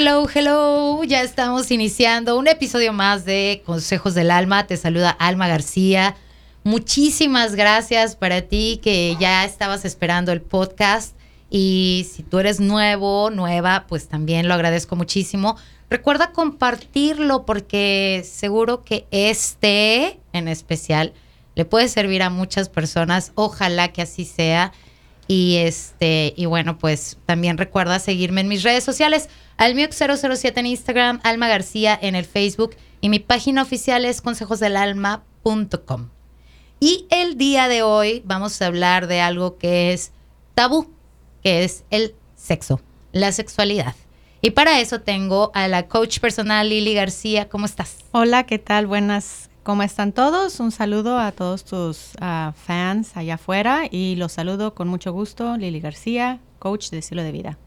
Hello, hello. Ya estamos iniciando un episodio más de Consejos del Alma. Te saluda Alma García. Muchísimas gracias para ti que ya estabas esperando el podcast. Y si tú eres nuevo, nueva, pues también lo agradezco muchísimo. Recuerda compartirlo porque seguro que este en especial le puede servir a muchas personas. Ojalá que así sea. Y este, y bueno, pues también recuerda seguirme en mis redes sociales, almiux007 en Instagram, Alma García en el Facebook y mi página oficial es consejosdelalma.com. Y el día de hoy vamos a hablar de algo que es tabú, que es el sexo, la sexualidad. Y para eso tengo a la coach personal Lili García. ¿Cómo estás? Hola, ¿qué tal? Buenas ¿Cómo están todos? Un saludo a todos tus uh, fans allá afuera y los saludo con mucho gusto, Lili García, coach de estilo de vida.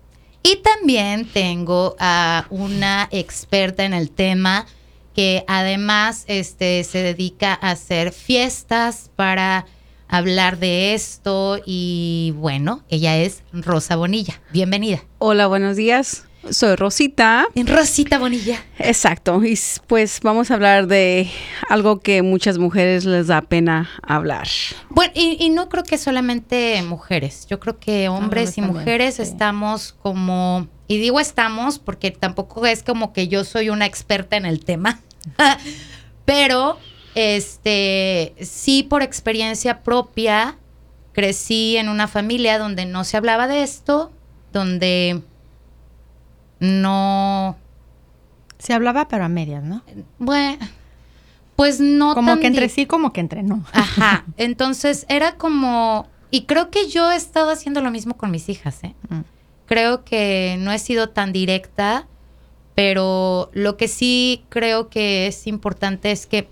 Y también tengo a una experta en el tema que además este, se dedica a hacer fiestas para hablar de esto y bueno, ella es Rosa Bonilla. Bienvenida. Hola, buenos días. Soy Rosita. En Rosita Bonilla. Exacto. Y pues vamos a hablar de algo que muchas mujeres les da pena hablar. Bueno, y, no creo que solamente mujeres. Yo creo que hombres y mujeres estamos como, y digo estamos porque tampoco es como que yo soy una experta en el tema, pero este, sí por experiencia propia, crecí en una familia donde no se hablaba de esto, donde no... Se hablaba pero a medias, ¿no? Bueno, pues no. Como que entre sí, como que entre no. Ajá. Entonces era como... Y creo que yo he estado haciendo lo mismo con mis hijas, ¿eh? Mm. Creo que no he sido tan directa, pero lo que sí creo que es importante es que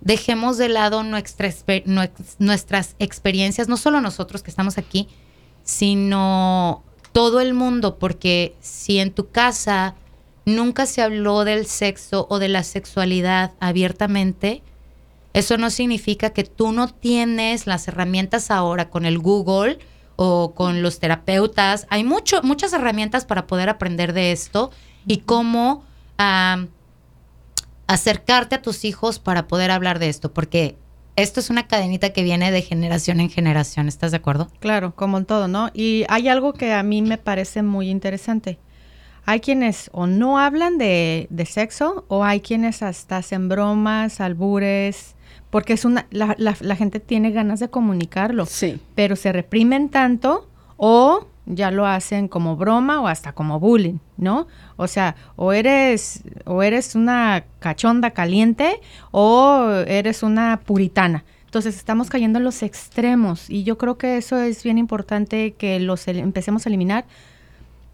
dejemos de lado nuestras experiencias, no solo nosotros que estamos aquí, sino todo el mundo, porque si en tu casa nunca se habló del sexo o de la sexualidad abiertamente, eso no significa que tú no tienes las herramientas ahora con el Google o con los terapeutas. Hay mucho, muchas herramientas para poder aprender de esto y cómo acercarte a tus hijos para poder hablar de esto, porque esto es una cadenita que viene de generación en generación, ¿estás de acuerdo? Claro, como en todo, ¿no? Y hay algo que a mí me parece muy interesante. Hay quienes o no hablan de, sexo o hay quienes hasta hacen bromas, albures, porque es una, la, la gente tiene ganas de comunicarlo, sí. pero se reprimen tanto o ya lo hacen como broma o hasta como bullying, ¿no? O sea, o eres, o eres una cachonda caliente o eres una puritana. Entonces estamos cayendo en los extremos y yo creo que eso es bien importante que los empecemos a eliminar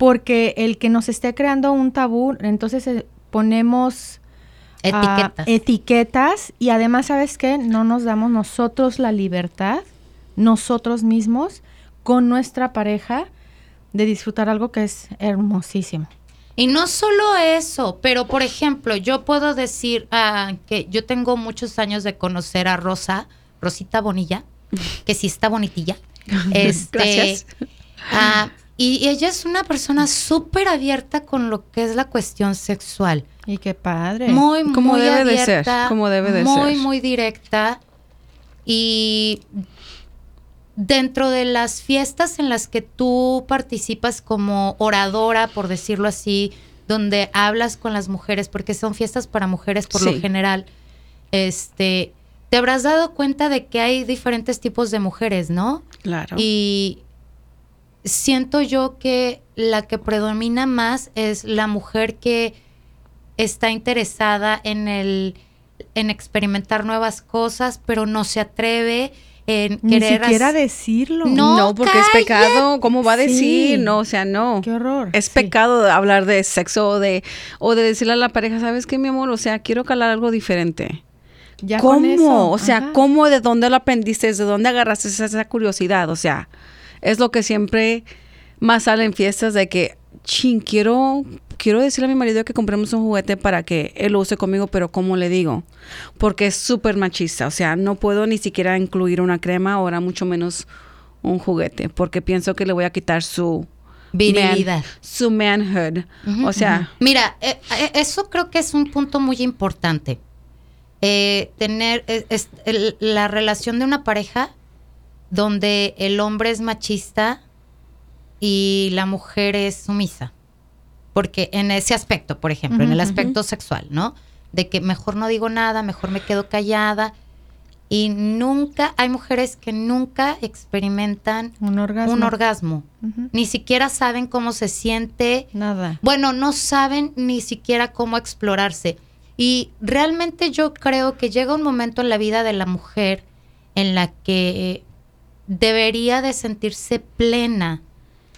porque el que nos esté creando un tabú, entonces eh, ponemos ah, etiquetas. etiquetas y además, ¿sabes qué? No nos damos nosotros la libertad, nosotros mismos, con nuestra pareja, de disfrutar algo que es hermosísimo. Y no solo eso, pero por ejemplo, yo puedo decir ah, que yo tengo muchos años de conocer a Rosa, Rosita Bonilla, que sí está bonitilla. Este, Gracias. Ah, y, ella es una persona súper abierta con lo que es la cuestión sexual. Y qué padre. Muy, muy debe abierta, de ser, debe de muy, ser. Muy, muy directa. Y dentro de las fiestas en las que tú participas como oradora, por decirlo así, donde hablas con las mujeres, porque son fiestas para mujeres por lo general, este, te habrás dado cuenta de que hay diferentes tipos de mujeres, ¿no? Claro. Y siento yo que la que predomina más es la mujer que está interesada en el en experimentar nuevas cosas, pero no se atreve ni siquiera decirlo. No, porque es pecado. ¿Cómo va a decir? No, o sea, no. Qué horror. Es pecado hablar de sexo o de, o de decirle a la pareja, ¿sabes qué, mi amor? O sea, quiero calar algo diferente. Ya ¿Cómo? O sea, ¿cómo? ¿De dónde lo aprendiste? ¿De dónde agarraste esa curiosidad? O sea, es lo que siempre más sale en fiestas de que, ching, quiero quiero decirle a mi marido que compremos un juguete para que él lo use conmigo, pero ¿cómo le digo? Porque es súper machista, o sea, no puedo ni siquiera incluir una crema, ahora mucho menos un juguete, porque pienso que le voy a quitar su Virilidad. su manhood. o sea, Mira, eh, eh, eso creo que es un punto muy importante. Eh, tener es- el- la relación de una pareja donde el hombre es machista y la mujer es sumisa. Porque en ese aspecto, por ejemplo, en el aspecto sexual, ¿no? De que mejor no digo nada, mejor me quedo callada. Y nunca, hay mujeres que nunca experimentan un orgasmo. un orgasmo. Ni siquiera saben cómo se siente. Nada. Bueno, no saben ni siquiera cómo explorarse. Y realmente yo creo que llega un momento en la vida de la mujer en la que debería de sentirse plena,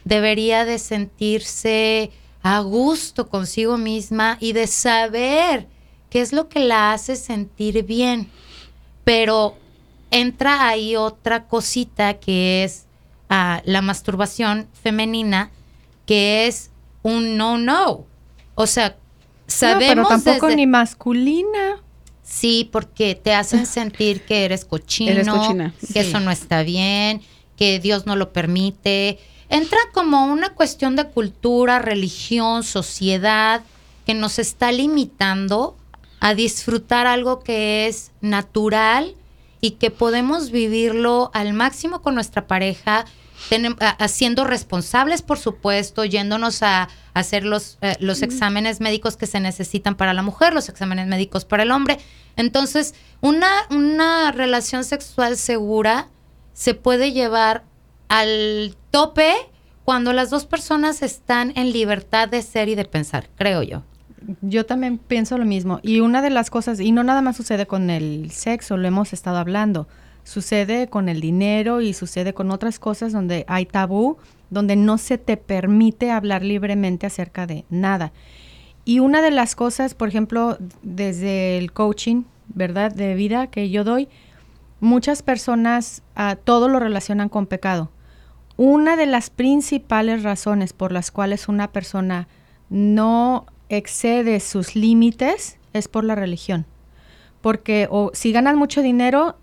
debería de sentirse a gusto consigo misma y de saber qué es lo que la hace sentir bien. Pero entra ahí otra cosita que es ah, la masturbación femenina, que es un no-no. O sea, No, sabemos pero tampoco desde- ni masculina. Sí, porque te hacen sentir que eres cochino, Eres cochina, que sí. eso no está bien, que Dios no lo permite. Entra como una cuestión de cultura, religión, sociedad, que nos está limitando a disfrutar algo que es natural y que podemos vivirlo al máximo con nuestra pareja, haciendo responsables, por supuesto, yéndonos a hacer los, eh, los exámenes médicos que se necesitan para la mujer, los exámenes médicos para el hombre. Entonces, una, una relación sexual segura se puede llevar al tope cuando las dos personas están en libertad de ser y de pensar, creo yo. Yo también pienso lo mismo. Y una de las cosas, y no nada más sucede con el sexo, lo hemos estado hablando, sucede con el dinero y sucede con otras cosas donde hay tabú, donde no se te permite hablar libremente acerca de nada. Y una de las cosas, por ejemplo, desde el coaching, ¿verdad? De vida que yo doy, muchas personas ah, todo lo relacionan con pecado. Una de las principales razones por las cuales una persona no excede sus límites es por la religión. Porque o si ganas mucho dinero,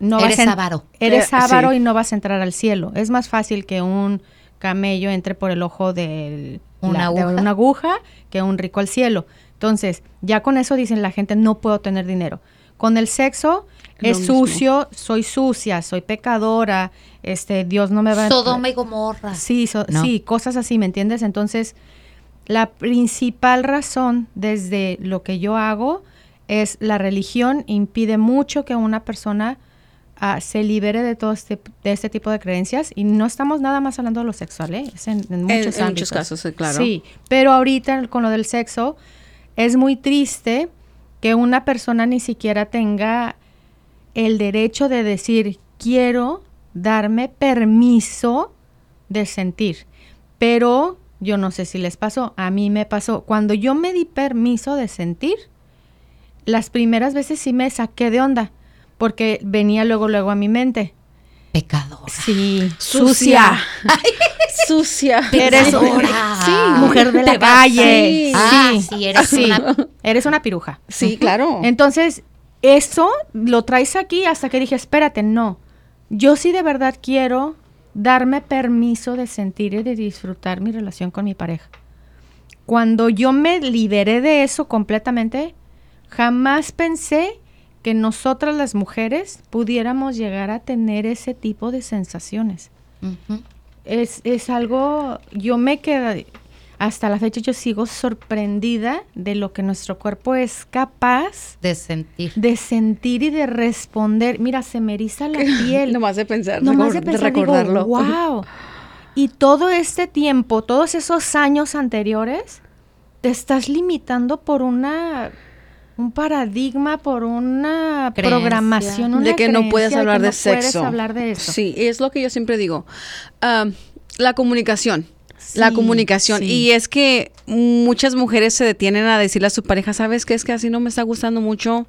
no Eres vas avaro. Eres Eh, avaro sí. y no vas a entrar al cielo. Es más fácil que un camello entre por el ojo del- Una la- de una aguja que un rico al cielo. Entonces, ya con eso dicen la gente, no puedo tener dinero. Con el sexo es mismo. sucio, soy sucia, soy pecadora, este, Dios no me va a... Sodoma y Gomorra. Sí, so- ¿no? sí, cosas así, ¿me entiendes? Entonces, la principal razón desde lo que yo hago es la religión impide mucho que una persona ah, se libere de todo este, de este tipo de creencias y no estamos nada más hablando de lo sexual, ¿eh? Es en, en en, muchos en muchos casos, sí, claro. Sí, pero ahorita con lo del sexo es muy triste que una persona ni siquiera tenga el derecho de decir quiero darme permiso de sentir. Pero yo no sé si les pasó, a mí me pasó. Cuando yo me di permiso de sentir, las primeras veces sí me saqué de onda, porque venía luego, luego a mi mente. Pecadora. Sí, Sucia. Sucia. Eres Pecadora. sí, mujer de la calle. Ah, sí, eres Sí. una Eres una piruja. Sí, claro. Entonces, eso lo traes aquí hasta que dije, espérate, no. Yo sí de verdad quiero darme permiso de sentir y de disfrutar mi relación con mi pareja. Cuando yo me liberé de eso completamente, jamás pensé que nosotras las mujeres pudiéramos llegar a tener ese tipo de sensaciones. Es, es algo, yo me quedé, hasta la fecha yo sigo sorprendida de lo que nuestro cuerpo es capaz de sentir. de sentir y de responder. Mira, se me eriza la piel. Nomás de pensar, Nomás de pensar, digo, recordarlo. wow. Y todo este tiempo, todos esos años anteriores, te estás limitando por una un paradigma, por una Creencia. programación, una de que no puedes de que hablar de no puedes sexo. hablar de eso. Sí, es lo que yo siempre digo. Ah, la comunicación. La comunicación. sí. Y es que muchas mujeres se detienen a decirle a su pareja, ¿sabes qué? Es que así no me está gustando mucho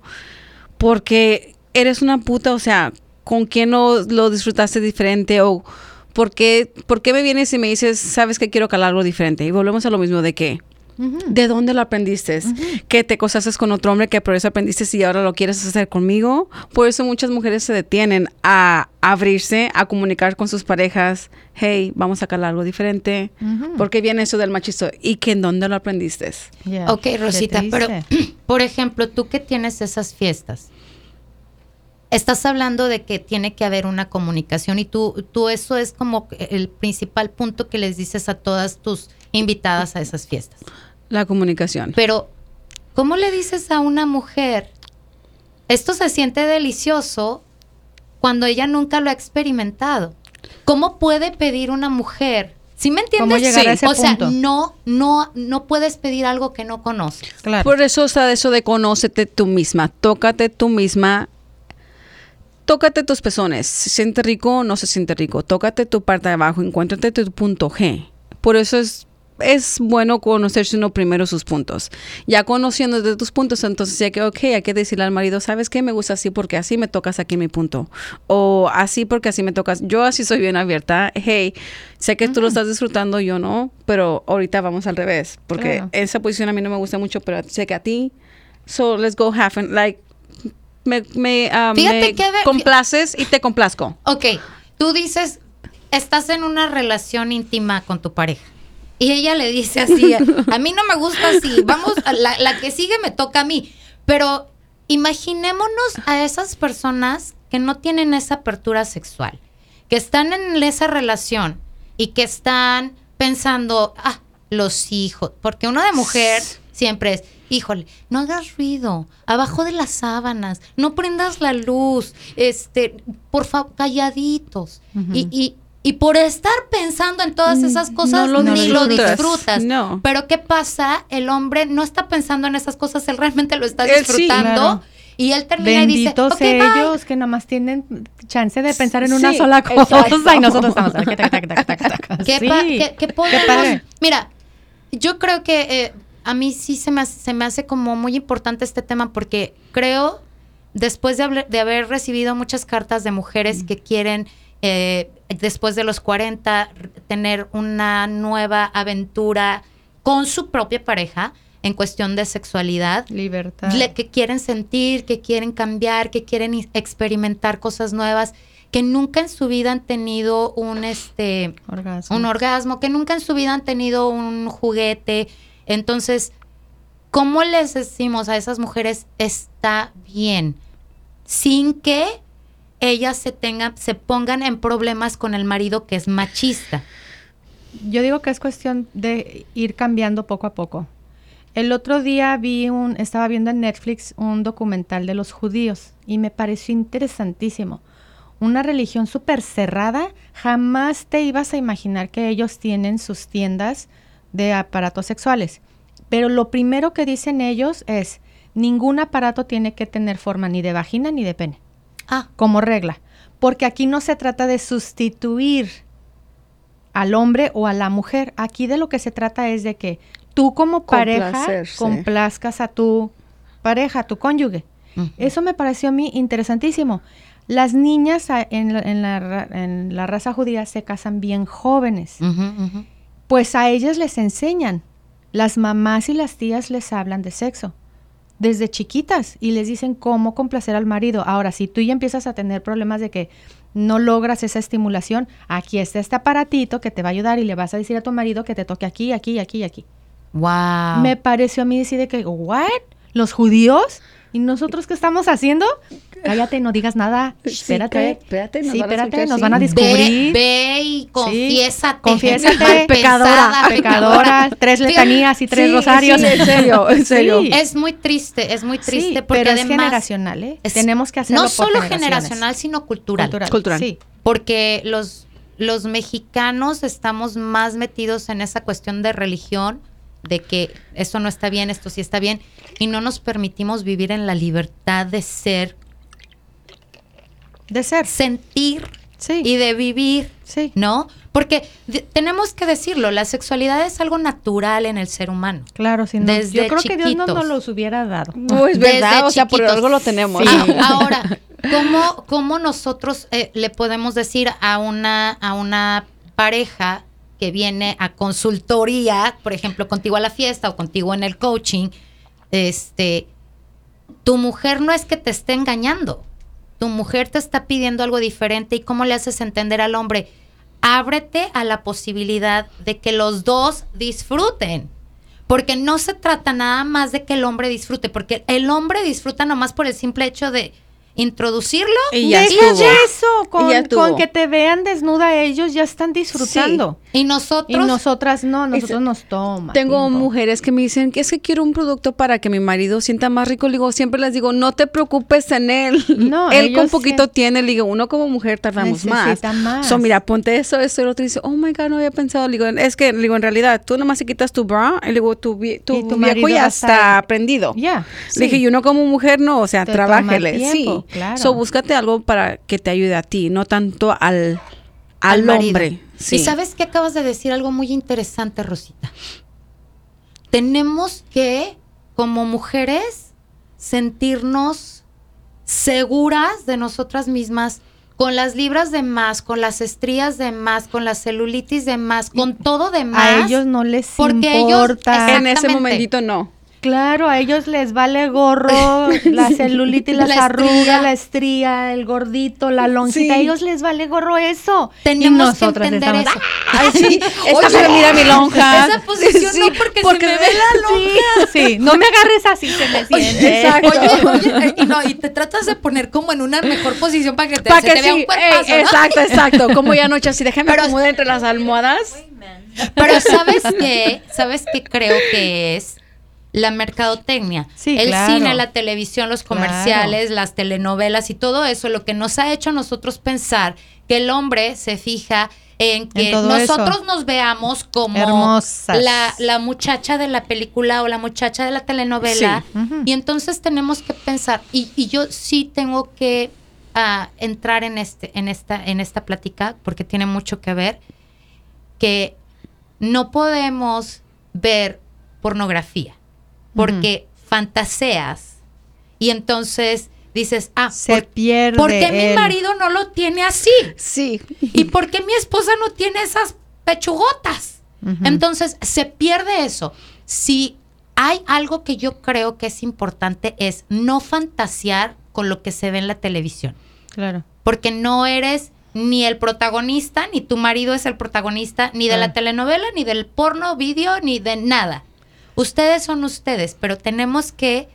porque eres una puta, o sea, ¿con quién no lo disfrutaste diferente? O ¿por qué, ¿por qué me vienes y me dices, sabes que quiero calar algo diferente? Y volvemos a lo mismo de que ¿De dónde lo aprendiste? ¿Qué te cosaste con otro hombre que por eso aprendiste y ahora lo quieres hacer conmigo? Por eso muchas mujeres se detienen a abrirse, a comunicar con sus parejas. Hey, vamos a sacar algo diferente. porque viene eso del machisto? ¿Y que en dónde lo aprendiste? ok, Rosita, pero por ejemplo, tú que tienes esas fiestas, estás hablando de que tiene que haber una comunicación y tú, tú eso es como el principal punto que les dices a todas tus invitadas a esas fiestas. La comunicación. Pero, ¿cómo le dices a una mujer, esto se siente delicioso cuando ella nunca lo ha experimentado? ¿Cómo puede pedir una mujer? ¿Sí me entiendes? sí. o sea, no, no, no puedes pedir algo que no conoces. Claro. Por eso está eso de conócete tú misma, tócate tú misma, tócate tus pezones. ¿Se siente rico o no se siente rico? Tócate tu parte de abajo, encuéntrate tu punto G. Por eso es es bueno conocerse uno primero sus puntos. Ya conociendo de tus puntos, entonces ya que, ok, hay que decirle al marido, ¿sabes qué? Me gusta así porque así me tocas aquí mi punto. O así porque así me tocas. Yo así soy bien abierta. Hey, sé que tú lo estás disfrutando, yo no, pero ahorita vamos al revés. Porque esa posición a mí no me gusta mucho, pero sé que a ti. So, let's go half and like, me, me, um, complaces y te complazco. Ok, tú dices, estás en una relación íntima con tu pareja y ella le dice así, a mí no me gusta así, vamos, la, la que sigue me toca a mí. Pero imaginémonos a esas personas que no tienen esa apertura sexual, que están en esa relación y que están pensando, ah, los hijos, porque uno de mujer siempre es, híjole, no hagas ruido, abajo de las sábanas, no prendas la luz, este, por favor, calladitos. y, y, y por estar pensando en todas mm, esas cosas, ni lo disfrutas. No. Pero ¿qué pasa? El hombre no está pensando en esas cosas, él realmente lo está disfrutando. Y él termina y dice, okay, ellos que nomás tienen chance de pensar en una sola cosa y nosotros estamos... ¿Qué, podemos? Mira, yo creo que eh, a mí sí se me, hace, se me hace como muy importante este tema porque creo, después de, de haber recibido muchas cartas de mujeres mm. que quieren eh, después de los 40 tener una nueva aventura con su propia pareja en cuestión de sexualidad. Libertad. que quieren sentir, que quieren cambiar, que quieren experimentar cosas nuevas, que nunca en su vida han tenido un, este, orgasmo. un orgasmo, que nunca en su vida han tenido un juguete. Entonces, ¿cómo les decimos a esas mujeres está bien? Sin que ellas se tengan, se pongan en problemas con el marido que es machista. Yo digo que es cuestión de ir cambiando poco a poco. El otro día vi un, estaba viendo en Netflix un documental de los judíos y me pareció interesantísimo. Una religión súper cerrada, jamás te ibas a imaginar que ellos tienen sus tiendas de aparatos sexuales. Pero lo primero que dicen ellos es, ningún aparato tiene que tener forma ni de vagina ni de pene. Ah. Como regla. Porque aquí no se trata de sustituir al hombre o a la mujer. Aquí de lo que se trata es de que tú como pareja complazcas a tu pareja, a tu cónyuge. Eso me pareció a mí interesantísimo. Las niñas en la, raza judía se casan bien jóvenes. Pues a ellas les enseñan. Las mamás y las tías les hablan de sexo desde chiquitas y les dicen cómo complacer al marido. Ahora, si tú ya empiezas a tener problemas de que no logras esa estimulación, aquí está este aparatito que te va a ayudar y le vas a decir a tu marido que te toque aquí, aquí, aquí y aquí. Wow. Me pareció a mí decir de que, ¿what? ¿Los judíos? ¿Y nosotros qué estamos haciendo? Cállate, no digas nada. espérate. espérate, nos, sí, van, espérate a nos van a descubrir. Ve, y confiésate. confiésate, pecadora. Pecadora, tres letanías y tres rosarios. en serio, en serio. Es muy triste, es muy triste. porque pero es generacional, ¿eh? Tenemos que hacerlo No solo generacional, sino cultural. Cultural. cultural. Sí. Porque los, los mexicanos estamos más metidos en esa cuestión de religión de que esto no está bien, esto sí está bien, y no nos permitimos vivir en la libertad de ser. De ser. Sentir y de vivir, sí. ¿no? Porque tenemos que decirlo, la sexualidad es algo natural en el ser humano. Claro, sí. yo creo que Dios no nos los hubiera dado. No, es verdad, o sea, por algo lo tenemos. ahora, ¿cómo, cómo nosotros eh, le podemos decir a una, a una pareja que viene a consultoría, por ejemplo, contigo a la fiesta o contigo en el coaching, este, tu mujer no es que te esté engañando. Tu mujer te está pidiendo algo diferente y cómo le haces entender al hombre, ábrete a la posibilidad de que los dos disfruten. Porque no se trata nada más de que el hombre disfrute, porque el hombre disfruta nomás por el simple hecho de introducirlo Y ya eso, con, Y ya estuvo. con que te vean desnuda ellos ya están disfrutando. y Y nosotros nosotras no, nosotros se- nos toma. Tengo tiempo. mujeres que me dicen que es que quiero un producto para que mi marido sienta más rico. Le digo, siempre les digo, no te preocupes en él. No, él con poquito sí. tiene. Le digo, uno como mujer tardamos más. Necesita más. So, mira, ponte eso, eso. El otro dice, oh my God, no había pensado. Le digo, es que, le digo, en realidad, tú nomás te quitas tu bra. Y le digo, tu, tu, Y tu viejo marido ya está prendido. Ya. Le dije, y uno como mujer no, o sea, Te trabájele. tiempo, claro. So, búscate algo para que te ayude a ti, no tanto al, al, hombre. Sí. Y sabes que acabas de decir algo muy interesante, Rosita. Tenemos que, como mujeres, sentirnos seguras de nosotras mismas, con las libras de más, con las estrías de más, con la celulitis de más, con todo de más. A ellos no les porque ellos- importa. Exacto. en ese momentito no. Claro, a ellos les vale gorro, la celulitis, las La estría. arrugas, la estría, el gordito, la lonjita. A Sí. ellos les vale gorro eso. Tenemos que entender estamos, eso. Ay, sí, esta Oye, mira mi lonja. Esa posición Sí, no porque, porque se me me- ve la lonja. Sí, no me agarres así, se me siente. exacto. Oye, oye, eh, y no, y te tratas de poner como en una mejor posición para que te, Para se que te vea un sí, cuerpazo, ey, ¿no? exacto, exacto. Como ya anoche así, déjame Pero- acomodar entre las almohadas. Pero ¿sabes qué? ¿Sabes qué creo que es? La mercadotecnia. Sí, el claro. cine, la televisión, los Claro. comerciales, las telenovelas y todo eso, lo que nos ha hecho a nosotros pensar que el hombre se fija en que En nosotros eso. nos veamos como la, la muchacha de la película o la muchacha de la telenovela. Sí. Y entonces tenemos que pensar, y, y yo sí tengo que ah, entrar en, este, en, esta, en esta plática, porque tiene mucho que ver, que no podemos ver pornografía, porque fantaseas y entonces dices, ah, Se ¿por, pierde. ¿por qué mi marido no lo tiene así? Sí. ¿Y por qué mi esposa no tiene esas pechugotas? Entonces se pierde eso. Si hay algo que yo creo que es importante es no fantasear con lo que se ve en la televisión, Claro. porque no eres ni el protagonista, ni tu marido es el protagonista, ni de la Ah. telenovela, ni del porno, vídeo, ni de nada. Ustedes son ustedes, pero tenemos que,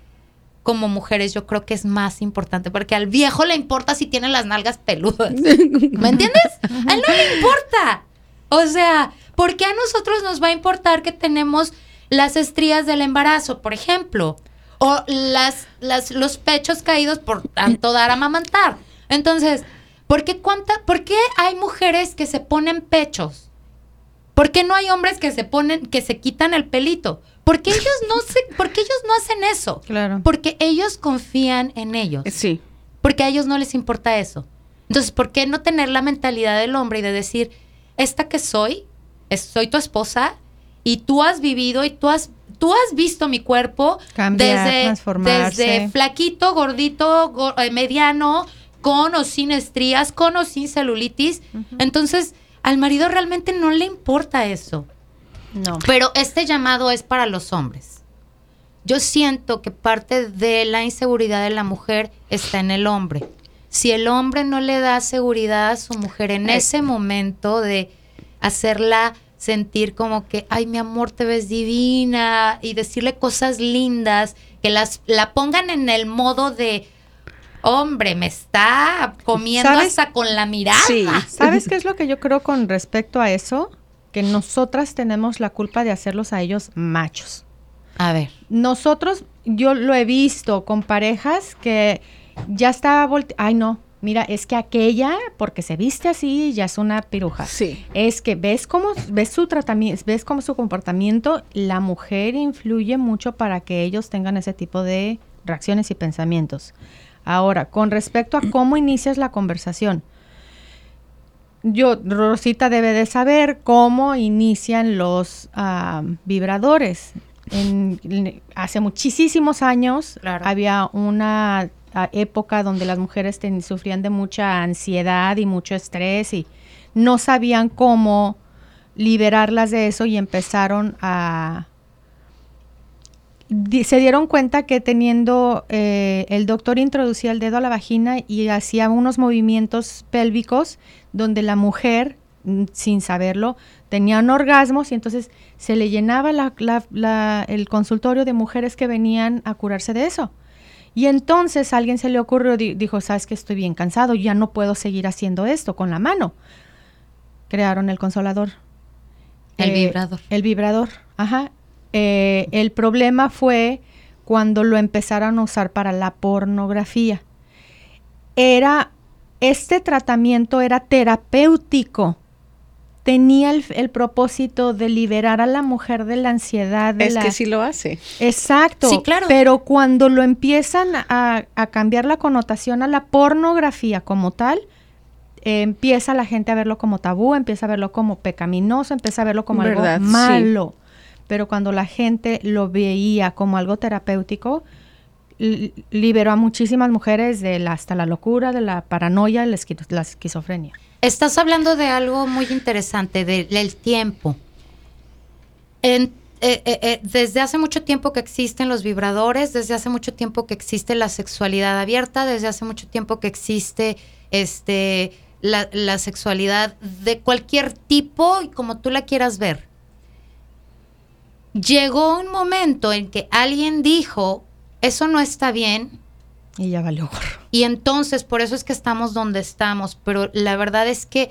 como mujeres, yo creo que es más importante, porque al viejo le importa si tiene las nalgas peludas. ¿Me entiendes? A él no le importa. O sea, ¿por qué a nosotros nos va a importar que tenemos las estrías del embarazo, por ejemplo? O las, las, los pechos caídos por tanto dar a amamantar. Entonces, ¿por qué, cuánta, ¿por qué hay mujeres que se ponen pechos? ¿Por qué no hay hombres que se ponen, que se quitan el pelito? Porque ellos no se, porque ellos no hacen eso. Claro. Porque ellos confían en ellos Sí. porque a ellos no les importa eso. Entonces, ¿por qué no tener la mentalidad del hombre y de decir, esta que soy, es- soy tu esposa y tú has vivido y tú has, tú has visto mi cuerpo Cambiar, desde, transformarse. desde flaquito, gordito, go- eh, mediano, con o sin estrías, con o sin celulitis. Entonces, al marido realmente no le importa eso. No. Pero este llamado es para los hombres. Yo siento que parte de la inseguridad de la mujer está en el hombre. Si el hombre no le da seguridad a su mujer en ese momento de hacerla sentir como que, ay, mi amor, te ves divina y decirle cosas lindas, que las la pongan en el modo de, hombre, me está comiendo ¿Sabes? hasta con la mirada. Sí. ¿Sabes qué es lo que yo creo con respecto a eso? Que nosotras tenemos la culpa de hacerlos a ellos machos. A ver. Nosotros, yo lo he visto con parejas que ya está volte ay no, mira, es que aquella, porque se viste así, ya es una piruja. Sí. Es que ves cómo, ves su tratamiento, ves cómo su comportamiento, la mujer influye mucho para que ellos tengan ese tipo de reacciones y pensamientos. Ahora, con respecto a cómo inicias la conversación, yo, Rosita debe de saber cómo inician los ah, vibradores. En- en- hace muchísimos años Claro. había una ah, época donde las mujeres ten- sufrían de mucha ansiedad y mucho estrés y no sabían cómo liberarlas de eso y empezaron a... Se dieron cuenta que teniendo, eh, el doctor introducía el dedo a la vagina y hacía unos movimientos pélvicos donde la mujer, mm, sin saberlo, tenían orgasmos y entonces se le llenaba el consultorio de mujeres que venían a curarse de eso. Y entonces a alguien se le ocurrió, dijo, sabes que estoy bien cansado, ya no puedo seguir haciendo esto con la mano. Crearon el consolador. El eh, vibrador. El vibrador, ajá. Eh, el problema fue cuando lo empezaron a usar para la pornografía. Era, este tratamiento era terapéutico tenía el, propósito de liberar a la mujer de la ansiedad. De es que sí lo hace. Exacto. Sí, claro. Pero cuando lo empiezan a, cambiar la connotación a la pornografía como tal, empieza la gente a verlo como tabú, empieza a verlo como pecaminoso, empieza a verlo como algo malo. Pero cuando la gente lo veía como algo terapéutico, liberó a muchísimas mujeres de hasta la locura, de la paranoia, la esquizofrenia. Estás hablando de algo muy interesante, del tiempo. Eh, eh, eh, desde hace mucho tiempo que existen los vibradores, desde hace mucho tiempo que existe la sexualidad abierta, desde hace mucho tiempo que existe este, la, la sexualidad de cualquier tipo y como tú la quieras ver. Llegó un momento en que alguien dijo, eso no está bien, y ya valió Y entonces, por eso es que estamos donde estamos. Pero la verdad es que,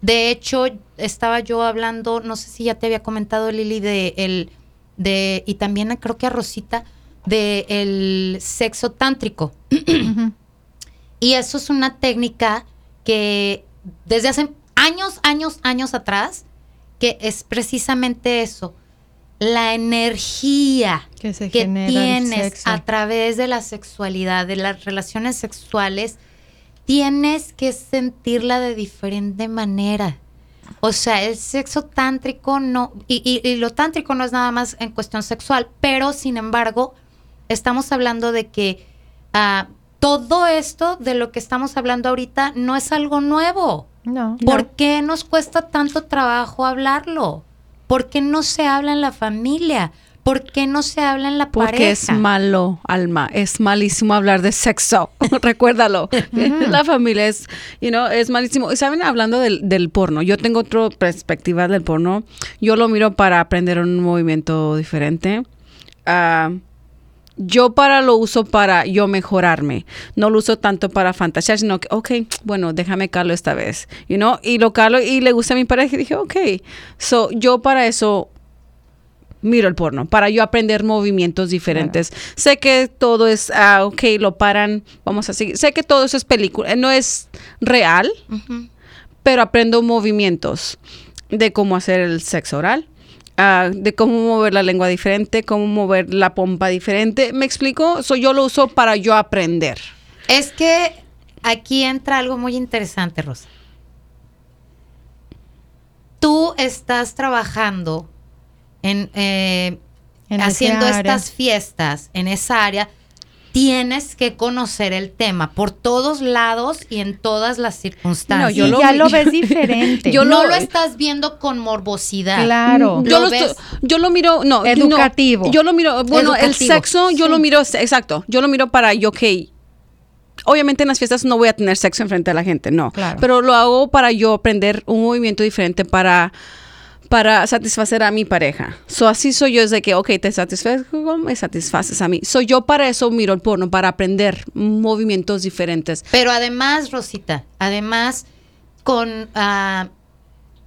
de hecho, estaba yo hablando, no sé si ya te había comentado, Lili, de el, de, y también creo que a Rosita, de el sexo tántrico. y eso es una técnica que desde hace años, años, años atrás, que es precisamente eso, la energía que, tienes a través de la sexualidad, de las relaciones sexuales, tienes que sentirla de diferente manera. O sea, el sexo tántrico no, y, lo tántrico no es nada más en cuestión sexual, pero sin embargo, estamos hablando de que ah, todo esto de lo que estamos hablando ahorita no es algo nuevo. No. ¿Por qué nos cuesta tanto trabajo hablarlo? ¿Por qué no se habla en la familia? ¿Por qué no se habla en la pareja? Porque es malo, Alma. Es malísimo hablar de sexo. Recuérdalo. la familia es, you know, es malísimo. ¿Saben? Hablando del, porno, yo tengo otra perspectiva del porno. Yo lo miro para aprender un movimiento diferente. Ah, yo para lo uso para yo mejorarme. No lo uso tanto para fantasear, sino que, ok, bueno, déjame calo esta vez. You know? Y lo calo y le gusta a mi pareja y dije, ok. So, yo para eso miro el porno, para yo aprender movimientos diferentes. Sé que todo es, ah, ok, lo paran, vamos a seguir. Sé que todo eso es película, no es real, pero aprendo movimientos de cómo hacer el sexo oral Ah, de cómo mover la lengua diferente, cómo mover la pompa diferente. ¿Me explico? So, yo lo uso para yo aprender. Es que aquí entra algo muy interesante, Rosa. Tú estás trabajando en, eh, haciendo estas fiestas en esa área tienes que conocer el tema por todos lados y en todas las circunstancias. No, yo ya lo ves diferente. yo no lo, estás viendo con morbosidad. Claro. Yo lo, yo lo miro, no, educativo. yo lo miro, bueno, el sexo yo lo miro, exacto, yo lo miro para yo que obviamente en las fiestas no voy a tener sexo enfrente de la gente, no. Claro. Pero lo hago para yo aprender un movimiento diferente para para satisfacer a mi pareja. So, así soy yo, es de que, ok, te satisfago, me satisfaces a mí. Soy yo para eso miro el porno, para aprender movimientos diferentes. Pero además, Rosita, además, con, uh,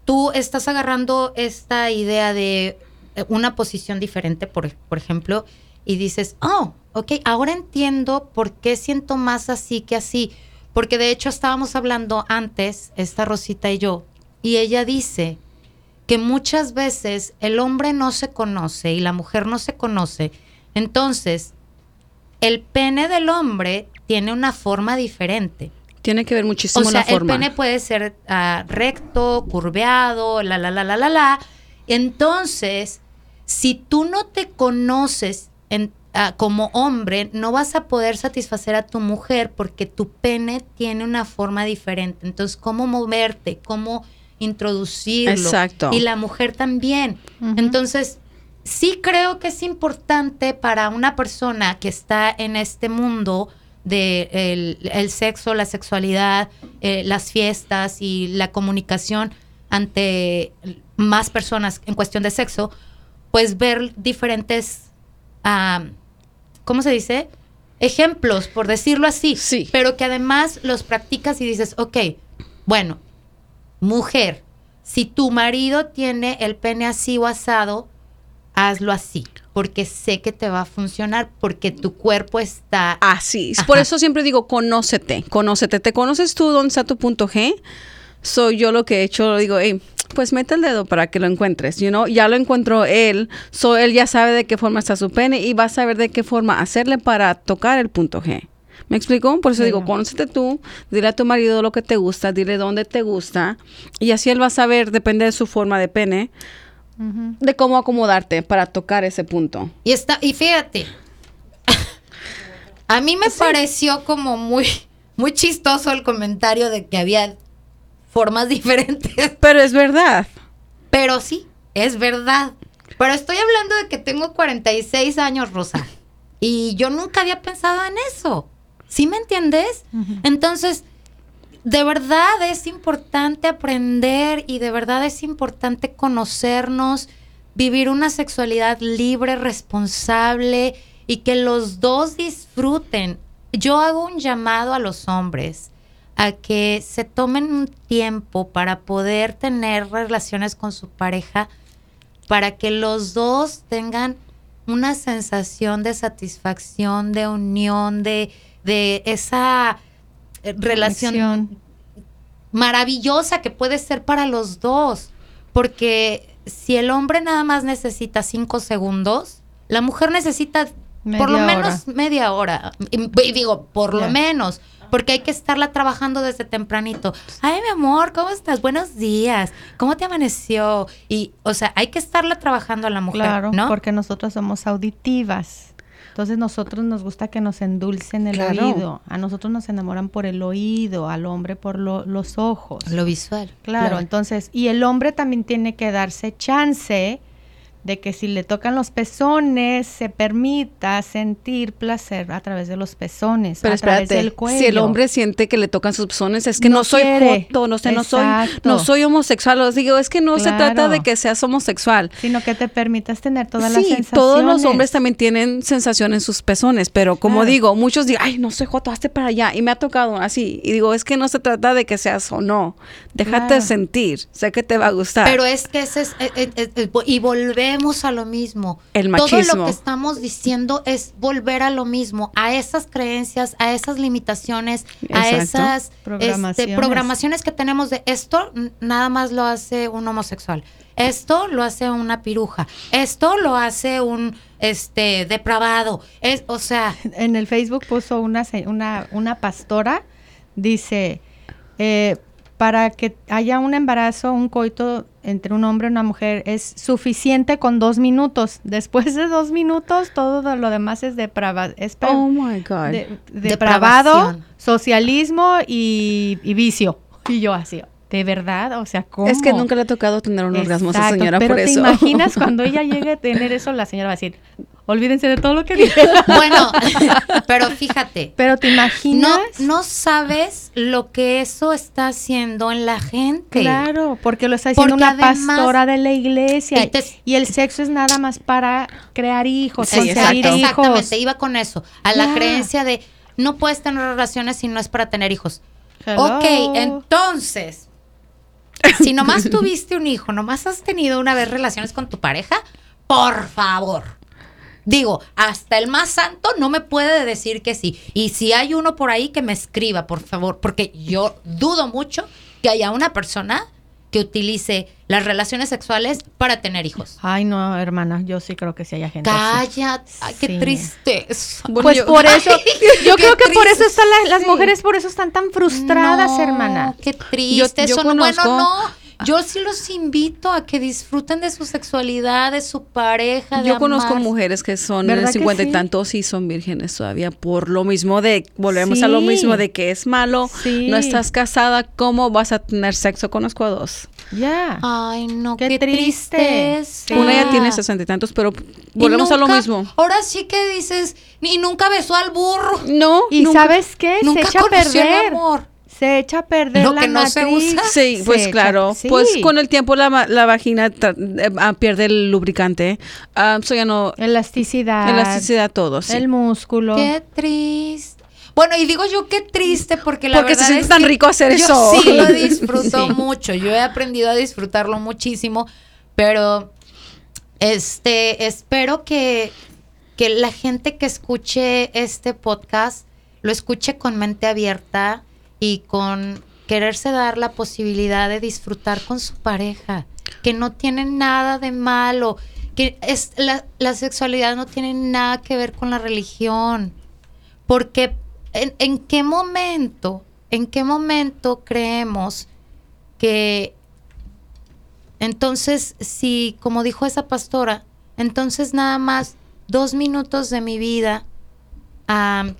tú estás agarrando esta idea de eh, una posición diferente, por, por ejemplo, y dices, oh, ok, ahora entiendo por qué siento más así que así. Porque de hecho estábamos hablando antes, esta Rosita y yo, y ella dice que muchas veces el hombre no se conoce y la mujer no se conoce. Entonces, el pene del hombre tiene una forma diferente. Tiene que ver muchísimo o sea, la forma. El pene puede ser ah, recto, curveado, la, la, la, la, la, la. Entonces, si tú no te conoces ah, como hombre, no vas a poder satisfacer a tu mujer porque tu pene tiene una forma diferente. Entonces, ¿cómo moverte? ¿Cómo introducirlo. Exacto. Y la mujer también. Entonces, sí creo que es importante para una persona que está en este mundo de el, sexo, la sexualidad, eh, las fiestas y la comunicación ante más personas en cuestión de sexo, pues ver diferentes, ¿cómo se dice? Ejemplos, por decirlo así. Sí. Pero que además los practicas y dices, ok, bueno, mujer, si tu marido tiene el pene así o asado, hazlo así, porque sé que te va a funcionar, porque tu cuerpo está... Así. Por eso siempre digo, conócete, conócete. ¿Te conoces tú dónde está tu punto G? Soy yo lo que he hecho, digo, hey, pues mete el dedo para que lo encuentres, you know? Ya lo encontró él, so él ya sabe de qué forma está su pene y va a saber de qué forma hacerle para tocar el punto G. ¿Me explico? Por eso digo, conócete tú, dile a tu marido lo que te gusta, dile dónde te gusta y así él va a saber, depende de su forma de pene, de cómo acomodarte para tocar ese punto. Y está, y fíjate, a mí me pareció como muy, muy chistoso el comentario de que había formas diferentes. Pero es verdad. Pero sí, es verdad. Pero estoy hablando de que tengo 46 años, Rosa. Y yo nunca había pensado en eso. ¿Sí me entiendes? Entonces, de verdad es importante aprender y de verdad es importante conocernos, vivir una sexualidad libre, responsable y que los dos disfruten. Yo hago un llamado a los hombres a que se tomen un tiempo para poder tener relaciones con su pareja, para que los dos tengan una sensación de satisfacción, de unión, de, de esa relación maravillosa que puede ser para los dos. Porque si el hombre nada más necesita cinco segundos, la mujer necesita por lo menos media hora. Y, digo, por lo menos. Porque hay que estarla trabajando desde tempranito. Ay, mi amor, ¿cómo estás? Buenos días. ¿Cómo te amaneció? Y, o sea, hay que estarla trabajando a la mujer, claro, ¿no? porque nosotros somos auditivas. Entonces nosotros nos gusta que nos endulcen el oído. A nosotros nos enamoran por el oído, al hombre por los ojos. Lo visual. claro, entonces, y el hombre también tiene que darse chance de que si le tocan los pezones se permita sentir placer a través de los pezones, Pero a través del cuello. Si el hombre siente que le tocan sus pezones es que no, soy joto, no sé, no soy, no soy homosexual. Os digo, es que no se trata de que seas homosexual, sino que te permitas tener todas las sensaciones. todos los hombres también tienen sensación en sus pezones, pero como digo, muchos digan, ay, no soy joto, hazte para allá y me ha tocado así y digo, es que no se trata de que seas o no, déjate sentir, sé que te va a gustar. Pero es que ese es, eh, eh, eh, y volver a lo mismo. El machismo. Todo lo que estamos diciendo es volver a lo mismo, a esas creencias, a esas limitaciones, a esas este, programaciones. que tenemos de esto nada más lo hace un homosexual. Esto lo hace una piruja. Esto lo hace un este depravado. Es, o sea, en el Facebook puso una una, una pastora dice eh, para que haya un embarazo, un coito entre un hombre y una mujer, es suficiente con dos minutos. Después de dos minutos, todo lo demás es, depravado. oh my God. depravado, socialismo y, vicio. Y yo así, ¿de verdad? O sea, ¿cómo? Es que nunca le ha tocado tener un orgasmo a esa señora pero por eso. ¿te imaginas cuando ella llegue a tener eso? La señora va a decir, Olvídense de todo lo que dije. Bueno, pero fíjate. Pero te imaginas. No, no sabes lo que eso está haciendo en la gente. Claro, porque lo está diciendo una pastora de la iglesia. Y, el sexo es nada más para crear hijos, sí, Exactamente, iba con eso. A la creencia de no puedes tener relaciones si no es para tener hijos. Ok, entonces, si nomás tuviste un hijo, nomás has tenido una vez relaciones con tu pareja, por favor Digo, hasta el más santo no me puede decir que sí. Y si hay uno por ahí que me escriba, por favor, porque yo dudo mucho que haya una persona que utilice las relaciones sexuales para tener hijos. Ay, no, hermana, yo sí creo que sí haya gente. Cállate, ay, qué triste. pues por eso, yo creo que por eso están las mujeres, por eso están tan frustradas, hermana. Qué triste. Eso no, bueno, no Yo sí los invito a que disfruten de su sexualidad, de su pareja. de Yo conozco mujeres que son ¿Verdad de que 50 y tantos y son vírgenes todavía por lo mismo de, volvemos a lo mismo de que es malo, Sí. no estás casada, ¿cómo vas a tener sexo? Conozco a dos. Ya. Ay, no, Qué qué, triste. Una ya tiene sesenta y tantos, pero Y volvemos a lo mismo. Ahora sí que dices, ni nunca besó al burro. No, y nunca. ¿sabes qué? Se Nunca echa a conoció el perder. amor. Se echa a perder Lo la que no se matriz. usa. Sí, Se pues echa- claro. sí. Pues con el tiempo la, la vagina tra- eh, ah, pierde el lubricante. So ya no. Elasticidad. Elasticidad, todo. Sí. El músculo. Qué triste. Bueno, y digo yo qué triste porque la Porque se verdad siente es tan que rico hacer yo eso. sí lo disfruto Sí. mucho. Yo he aprendido a disfrutarlo muchísimo, pero este espero que que la gente que escuche este podcast lo escuche con mente abierta y con quererse dar la posibilidad de disfrutar con su pareja, que no tiene nada de malo, que es la, la sexualidad no tiene nada que ver con la religión. Porque en, en qué momento, en qué momento creemos que entonces si, como dijo esa pastora, entonces nada más dos minutos de mi vida,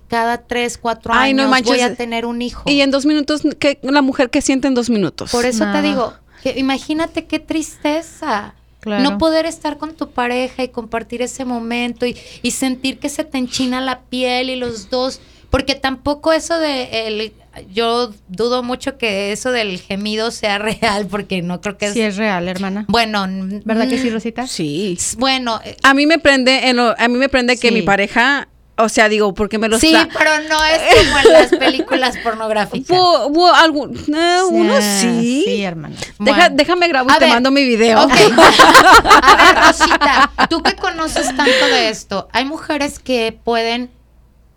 cada tres, cuatro Ay, años no manches. voy a tener un hijo. Y en dos minutos, ¿qué, la mujer que siente en dos minutos. Por eso Nada. te digo, que imagínate qué tristeza. Claro. No poder estar con tu pareja y compartir ese momento y, y sentir que se te enchina la piel y los dos, porque tampoco eso de el, yo dudo mucho que eso del gemido sea real, porque no creo que es, Sí es real, hermana. bueno, ¿Verdad que sí, mm, Rosita? Sí. Bueno, eh, A mí me prende, en lo- a mí me prende que mi pareja, o sea, digo, porque me lo sí, pero no es como en las películas pornográficas. Algún- eh, uno Ah, sí. Sí, hermana. Deja- Bueno. déjame grabo y te ver, mando mi video. Ok. A ver, Rosita, tú que conoces tanto de esto, hay mujeres que pueden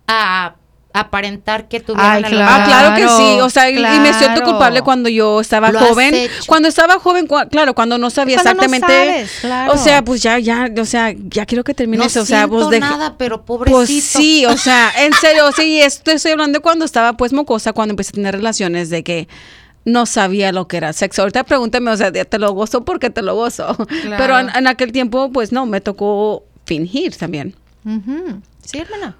ah, aparentar que tuvieron Ay, claro. Ah, claro que sí, o sea, y- y me siento culpable cuando yo estaba Lo joven. Cuando estaba joven, claro, cuando no sabía Cuando no exactamente. sabes, claro. O sea, pues ya, ya, o sea, ya quiero que termine No eso. O sea, siento pues de- nada, pero pobrecito. Pues sí, o sea, en serio, sí, esto estoy hablando de cuando estaba pues mocosa, cuando empecé a tener relaciones de que no sabía lo que era sexo. Ahorita pregúntame, o sea, te lo gozo porque te lo gozo. Pero en, en aquel tiempo, pues no, me tocó fingir también. Ujú. Sí, hermana.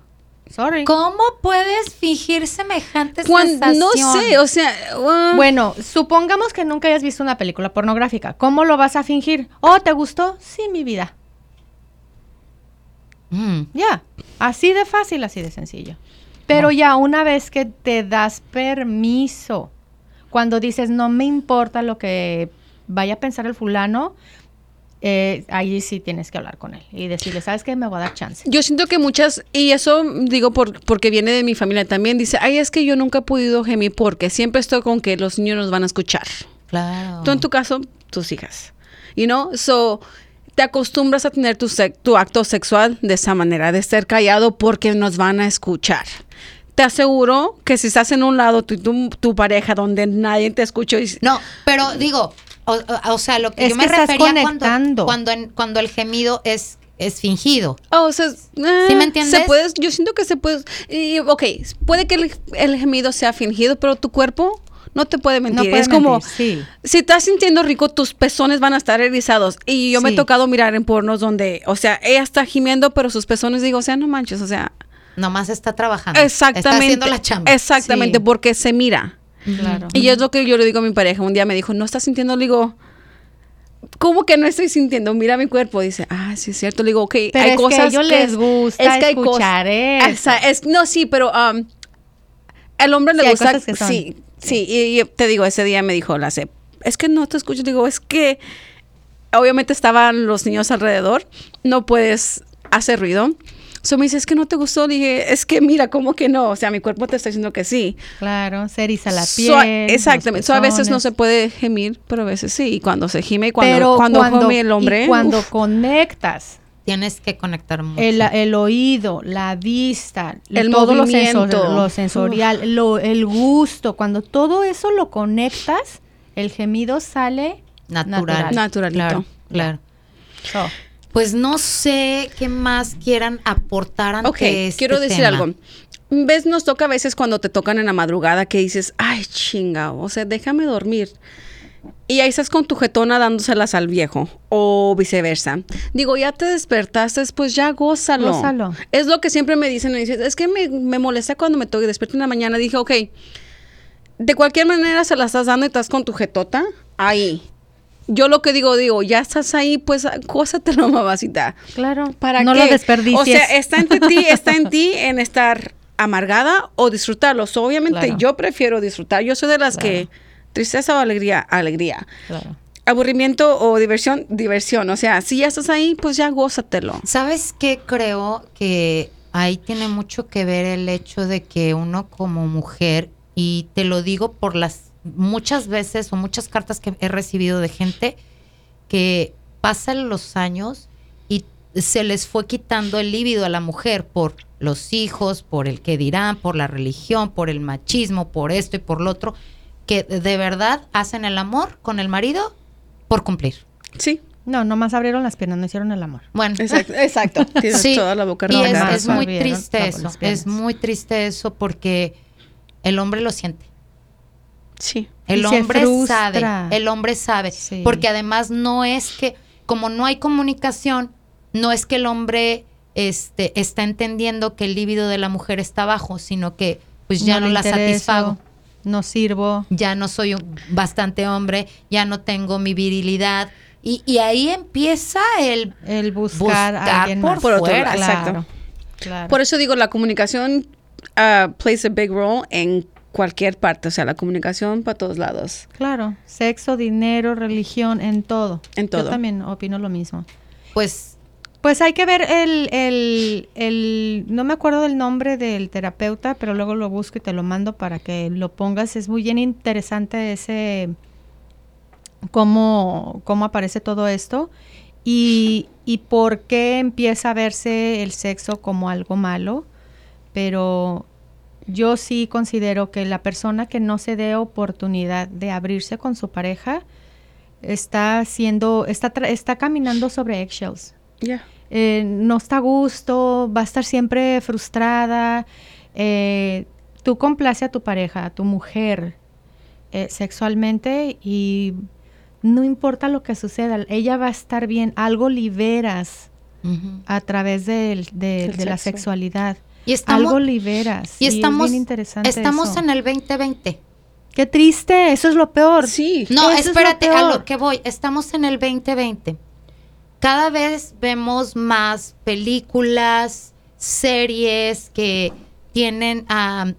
Sorry. ¿Cómo puedes fingir semejante Cuando, no sé, o sea, uh, Bueno, supongamos que nunca hayas visto una película pornográfica. ¿Cómo lo vas a fingir? ¿Oh, te gustó? Sí, mi vida. Mm. Ya. Así de fácil, así de sencillo. Pero ya una vez que te das permiso, cuando dices no me importa lo que vaya a pensar el fulano, eh, ahí sí tienes que hablar con él y decirle, ¿sabes qué? Me voy a dar chance. Yo siento que muchas, y eso digo por, porque viene de mi familia también, dice, ay, es que yo nunca he podido gemir porque siempre estoy con que los niños nos van a escuchar. Claro. Tú en tu caso, tus hijas. You know, so te acostumbras a tener tu, tu acto sexual de esa manera, de ser callado porque nos van a escuchar. Te aseguro que si estás en un lado, tu, tu, tu pareja donde nadie te escucha y No, pero digo, o, o- o sea, lo que Es yo me que estás refería conectando. cuando, cuando, en- cuando el gemido es, es fingido. Oh, o sea, eh, ¿Sí me entiendes? Se puede, yo siento que se puede. Y, ok, puede que el, el gemido sea fingido, pero tu cuerpo no te puede mentir. puede es como. mentir, sí. Si estás sintiendo rico, tus pezones van a estar erizados. Y yo me he Sí. tocado mirar en pornos donde, o sea, ella está gimiendo, pero sus pezones, digo, o sea, no manches, o sea. Nomás está trabajando. Exactamente. Está haciendo la chamba. Exactamente, Sí. porque se mira. Claro. Y es lo que yo le digo a mi pareja. Un día me dijo, ¿no estás sintiendo? Le digo, ¿cómo que no estoy sintiendo? Mira mi cuerpo. Dice, ah, sí, es cierto. Le digo, ok, Pero hay es que cosas a ellos les gusta hay cosas- escuchar eso. Es, no, sí, pero um, al hombre Sí, le hay gusta. cosas que son- sí, sí, y, y te digo, ese día me dijo la CEP, es que no te escucho. Digo, es que obviamente estaban los niños alrededor, no puedes hacer ruido. So me dice, es que no te gustó. Dije, es que mira, ¿cómo que no? O sea, mi cuerpo te está diciendo que sí. Claro, se eriza la So, piel. exactamente. So, a veces no se puede gemir, pero a veces sí. Y cuando se gime y cuando, Pero cuando, come el hombre. y cuando uf, conectas Tienes que conectar mucho. el, el oído, la vista, El todo lo, movimiento. sensor- lo sensorial, lo- el gusto, cuando todo eso lo conectas, el gemido sale natural. natural. Naturalito. Claro, claro. So, Pues no sé qué más quieran aportar ante Ok, este quiero decir tema. algo. ¿Ves? Nos toca a veces cuando te tocan en la madrugada que dices, ay, chinga, o sea, déjame dormir. y ahí estás con tu jetona dándoselas al viejo o viceversa. Digo, ya te despertaste, pues ya gózalo. Gózalo. Es lo que siempre me dicen, me dicen, es que me, me molesta cuando me toque despierto en la mañana. Dije, ok, de cualquier manera se la estás dando y estás con tu jetota ahí. Yo lo que digo, digo, ya estás ahí, pues gózatelo, mamacita. Claro. ¿Para no qué? lo desperdicies. O sea, está entre ti, está en ti en estar amargada o disfrutarlo. So, obviamente Claro. yo prefiero disfrutar. Yo soy de las Claro. que tristeza o alegría, alegría. Claro. Aburrimiento o diversión, diversión. O sea, si ya estás ahí, pues ya gózatelo. ¿Sabes qué? Creo que ahí tiene mucho que ver el hecho de que uno como mujer, y te lo digo por las muchas veces o muchas cartas que he recibido de gente que pasan los años y se les fue quitando el líbido a la mujer por los hijos, por el que dirán, por la religión, por el machismo, por esto y por lo otro, que de verdad hacen el amor con el marido por cumplir. Sí, No, nomás abrieron las piernas, no hicieron el amor. Bueno, exacto. exacto. Tienes Sí, toda la boca y es, muy triste eso, es muy triste eso porque el hombre lo siente. Sí. El hombre sabe, el hombre sabe, Sí. porque además no es que, como no hay comunicación, no es que el hombre este, está entendiendo que el líbido de la mujer está bajo, sino que pues ya no, la intereso, satisfago, No sirvo. ya no soy un- bastante hombre, ya no tengo mi virilidad. Y, y ahí empieza el El buscar, Buscar a alguien por más. Por otro fuera. lado, exacto. Claro, claro. Por eso digo, la comunicación uh, plays a big role en cualquier parte. O sea, la comunicación para todos lados. Claro, sexo, dinero, religión, en todo. En todo. Yo también opino lo mismo. pues Pues hay que ver el, el, el, no me acuerdo del nombre del terapeuta, pero luego lo busco y te lo mando para que lo pongas. Es muy bien interesante ese, cómo, cómo aparece todo esto y, y por qué empieza a verse el sexo como algo malo. Pero yo sí considero que la persona que no se dé oportunidad de abrirse con su pareja está haciendo, está, tra- está caminando sobre eggshells. Ya. Eh, no está a gusto, va a estar siempre frustrada. eh, tú complace a tu pareja, a tu mujer eh, sexualmente y no importa lo que suceda, ella va a estar bien. Algo liberas a través del- de, la sexualidad. Y estamos Algo liberas. y es estamos bien interesante estamos eso. en el 2020. Qué triste, eso es lo peor. Sí. No, Eso es lo espérate, a lo que voy. Estamos en el 2020. Cada vez vemos más películas, series que tienen a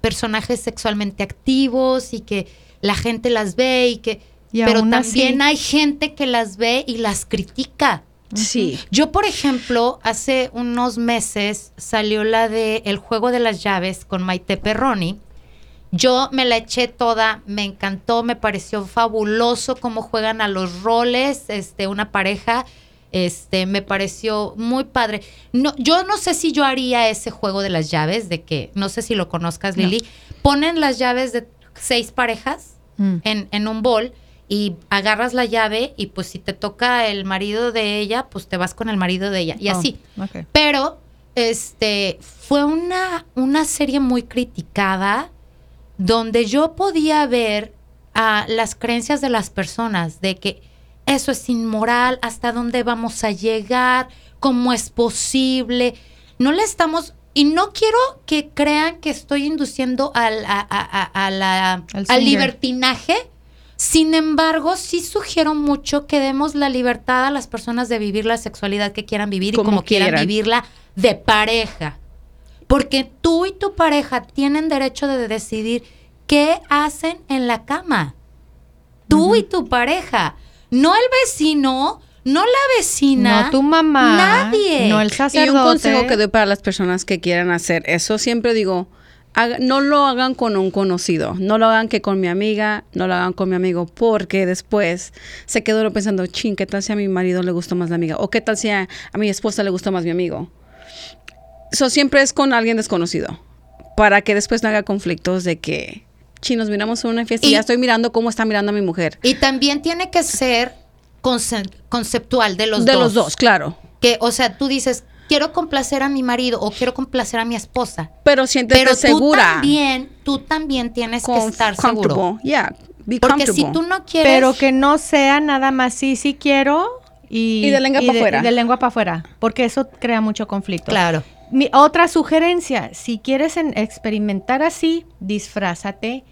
personajes sexualmente activos y que la gente las ve y que Y pero también así- hay gente que las ve y las critica. Sí. Yo, por ejemplo, hace unos meses salió la de El juego de las llaves con Maite Perroni. Yo me la eché toda, me encantó, me pareció fabuloso cómo juegan a los roles, este, una pareja, este, me pareció muy padre. No, yo no sé si yo haría ese juego de las llaves, de que, no sé si lo conozcas, No. Lili, ponen las llaves de seis parejas Mm. en, en un bol y agarras la llave y pues si te toca el marido de ella, pues te vas con el marido de ella y Oh, así. ok. Pero este fue una, una serie muy criticada donde yo podía ver a las creencias de las personas de que eso es inmoral, hasta dónde vamos a llegar, cómo es posible. No le estamos y no quiero que crean que estoy induciendo al, a, a- a- a la- Al libertinaje. Sin embargo, sí sugiero mucho que demos la libertad a las personas de vivir la sexualidad que quieran vivir y Como quieran quieran. vivirla de pareja. Porque tú y tu pareja tienen derecho de decidir qué hacen en la cama. Tú y tu pareja. No el vecino, no la vecina. No tu mamá. Nadie. No el Y sacerdote. un consejo que doy para las personas que quieran hacer eso, siempre digo, no lo hagan con un conocido, no lo hagan que con mi amiga, no lo hagan con mi amigo, porque después se quedó pensando, ching, ¿qué tal si a mi marido le gustó más la amiga? ¿O qué tal si a, a mi esposa le gustó más mi amigo? Eso siempre es con alguien desconocido, para que después no haga conflictos de que, chi, nos miramos en una fiesta y, Y- ya estoy mirando cómo está mirando a mi mujer. Y también tiene que ser conce- conceptual de los de dos. los dos, claro. Que, o sea, tú dices, quiero complacer a mi marido o quiero complacer a mi esposa. Pero siéntete Pero tú segura. también, tú también tienes que con- estar seguro. comfortable. Yeah. Be Porque si tú no quieres... Pero que no sea nada más sí, sí quiero y, Y de lengua pa' fuera. De lengua para afuera, porque eso crea mucho conflicto. Claro. Mi, otra sugerencia, si quieres en- experimentar así, disfrázate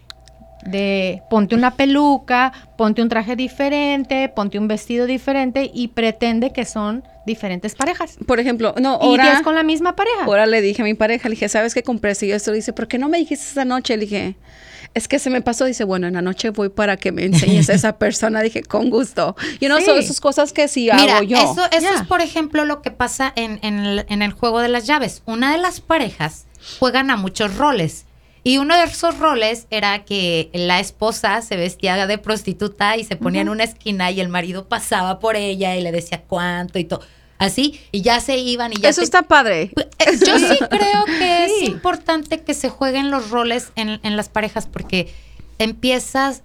de ponte una peluca, ponte un traje diferente, ponte un vestido diferente y pretende que son diferentes parejas. Por ejemplo, no, y ahora, es con la misma pareja. ahora le dije a mi pareja, le dije, ¿sabes qué compré y esto? Le dice, ¿por qué no me dijiste esa noche? Le dije, es que se me pasó. Dice, bueno, en la noche voy para que me enseñes a esa persona. Dije, con gusto. Y no Sí. son esas cosas que sí Mira, hago yo. eso, eso es, por ejemplo, lo que pasa en, en el, en el juego de las llaves. Una de las parejas juegan a muchos roles. Y uno de esos roles era que la esposa se vestía de prostituta y se ponía en una esquina y el marido pasaba por ella y le decía cuánto y todo. Así, y ya se iban y ya Eso se- está padre. Eh, Yo sí creo que Sí. es importante que se jueguen los roles en, en las parejas porque empiezas,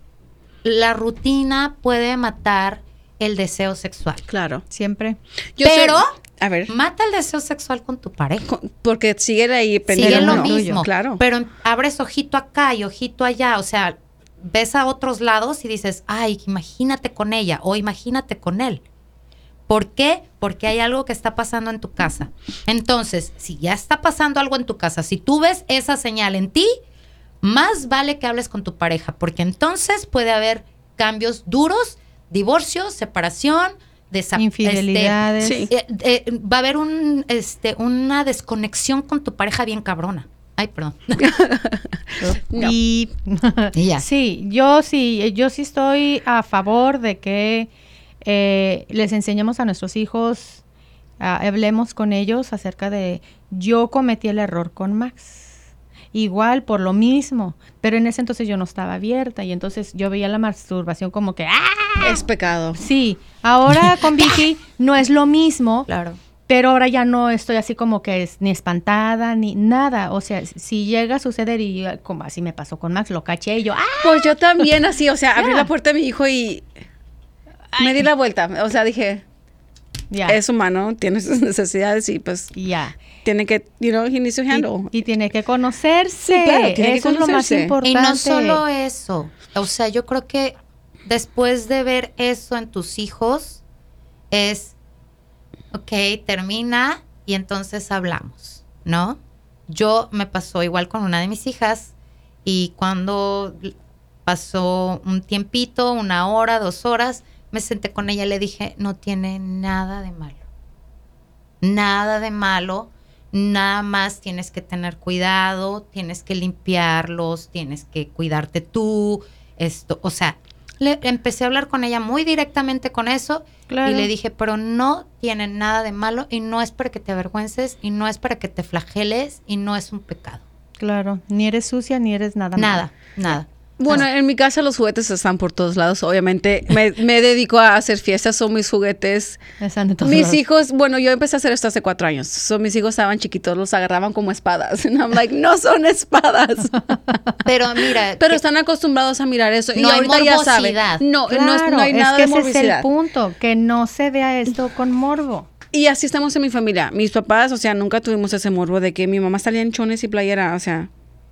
la rutina puede matar el deseo sexual. Claro. Siempre. Yo Pero- soy- a ver, Mata el deseo sexual con tu pareja. porque sigue ahí Sigue pendiente lo uno. mismo. Claro. Pero abres ojito acá y ojito allá. O sea, ves a otros lados y dices, ay, imagínate con ella o imagínate con él. ¿Por qué? Porque hay algo que está pasando en tu casa. Entonces, si ya está pasando algo en tu casa, si tú ves esa señal en ti, más vale que hables con tu pareja, porque entonces puede haber cambios duros, divorcio, separación, desa- Infidelidades. Sí. eh, eh, va a haber un, este, una desconexión con tu pareja bien cabrona. Ay, perdón. No. Y Y ya. sí, yo sí, yo sí estoy a favor de que eh, les enseñemos a nuestros hijos, ah, hablemos con ellos acerca de yo cometí el error con Max. Igual por lo mismo, pero en ese entonces yo no estaba abierta y entonces yo veía la masturbación como que ¡ah! Es pecado. Sí, ahora con Vicky no es lo mismo, Claro. pero ahora ya no estoy así como que es, ni espantada ni nada. O sea, si llega a suceder y eh, como así me pasó con Max, lo caché y yo, ¡ah! Pues yo también así, o sea, abrí la puerta de mi hijo y me di la vuelta. O sea, dije, Ya. es humano, tiene sus necesidades y pues ya. tiene que, you know, he needs to handle. Y, y tiene que conocerse. Sí, claro, tiene que Eso es lo más importante. Y no solo eso. O sea, yo creo que después de ver eso en tus hijos, es, ok, termina y entonces hablamos, ¿no? Yo me pasó igual con una de mis hijas y cuando pasó un tiempito, una hora, dos horas, me senté con ella y le dije, no tiene nada de malo. Nada de malo. Nada más tienes que tener cuidado, tienes que limpiarlos, tienes que cuidarte tú, esto, o sea, le empecé a hablar con ella muy directamente con eso Claro. y le dije, pero no tiene nada de malo y no es para que te avergüences y no es para que te flageles y no es un pecado. Claro, ni eres sucia ni eres nada. Nada, nada. Bueno, en mi casa los juguetes están por todos lados. Obviamente me, me dedico a hacer fiestas, son mis juguetes. Están de todos Mis lados. hijos, bueno, yo empecé a hacer esto hace cuatro años. So, mis hijos estaban chiquitos, los agarraban como espadas. And I'm like, no son espadas. Pero mira, Pero que- están acostumbrados a mirar eso. y No hay ahorita ya saben. morbosidad. No, no, es- Claro, no hay es nada que de ese es morbosidad. el punto, que no se vea esto con morbo. Y así estamos en mi familia. Mis papás, o sea, nunca tuvimos ese morbo de que mi mamá salía en chones y playera, o sea,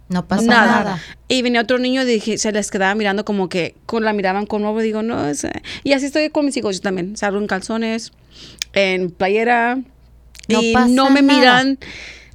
no pasa nada. nada. Y venía otro niño y dije, se les quedaba mirando como que con la miraban con morbo. Digo, no, es, eh". y así estoy con mis hijos yo también. Salgo en calzones, en playera. No y pasa no me nada. miran,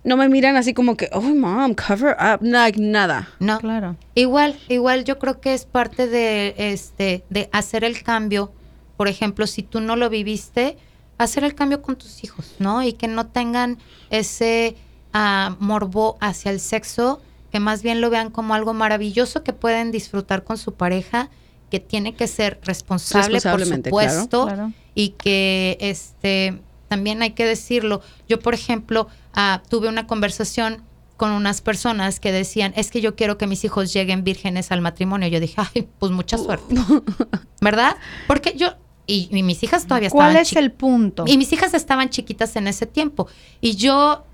no me miran así como que, oh, mom, cover up, like, nada. No. Claro. Igual, igual yo creo que es parte de este de hacer el cambio. Por ejemplo, si tú no lo viviste, hacer el cambio con tus hijos, ¿no? Y que no tengan ese ah, morbo hacia el sexo, que más bien lo vean como algo maravilloso que pueden disfrutar con su pareja, que tiene que ser responsable, por Responsablemente, claro. supuesto, Claro. y que este también hay que decirlo. Yo, por ejemplo, ah, tuve una conversación con unas personas que decían, es que yo quiero que mis hijos lleguen vírgenes al matrimonio. Yo dije, ay, pues mucha suerte. ¿Verdad? Porque yo, y, y mis hijas todavía ¿Cuál estaban es chi- el punto? Y mis hijas estaban chiquitas en ese tiempo. Y yo...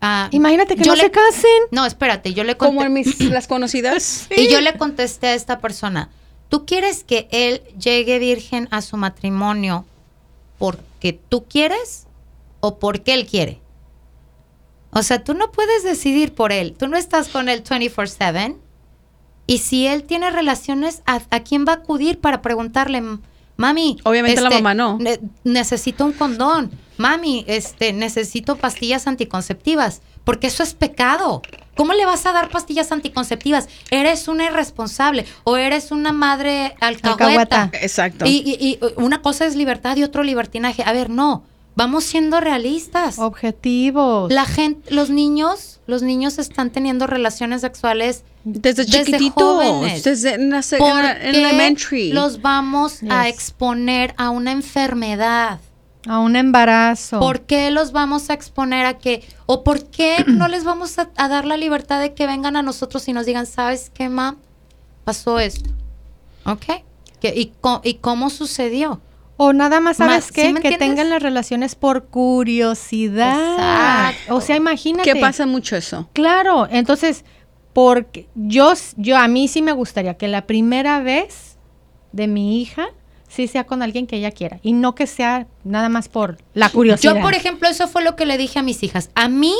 ah, Imagínate que yo no le- se casen. No, espérate, yo le Como conté- en mis, las conocidas. y yo le contesté a esta persona, ¿tú quieres que él llegue virgen a su matrimonio porque tú quieres o porque él quiere? O sea, tú no puedes decidir por él. Tú no estás con él 24/7. Y si él tiene relaciones, ¿a, a quién va a acudir para preguntarle, mami? Obviamente la mamá no. ne- necesito un condón. Mami, este, necesito pastillas anticonceptivas. Porque eso es pecado. ¿Cómo le vas a dar pastillas anticonceptivas? Eres una irresponsable o eres una madre alcahueta. Alcahueta. Exacto. Y, y- y una cosa es libertad y otro libertinaje. A ver, no. Vamos siendo realistas. Objetivos. La gente, los niños, los niños están teniendo relaciones sexuales desde desde chiquititos, jóvenes. desde en, la, en la- elementary. los vamos a exponer a una enfermedad. A un embarazo. ¿Por qué los vamos a exponer a que, o por qué no les vamos a, a dar la libertad de que vengan a nosotros y nos digan, ¿sabes qué, ma? Pasó esto. ¿Ok? ¿Qué- y, co- ¿Y cómo sucedió? O nada más, ¿sabes ¿sí qué? que tengan las relaciones por curiosidad. Exacto. O sea, imagínate. ¿Qué pasa mucho eso? Claro, entonces, porque yo, yo a mí sí me gustaría que la primera vez de mi hija sí sea con alguien que ella quiera y no que sea nada más por la curiosidad. Yo, por ejemplo, eso fue lo que le dije a mis hijas. A mí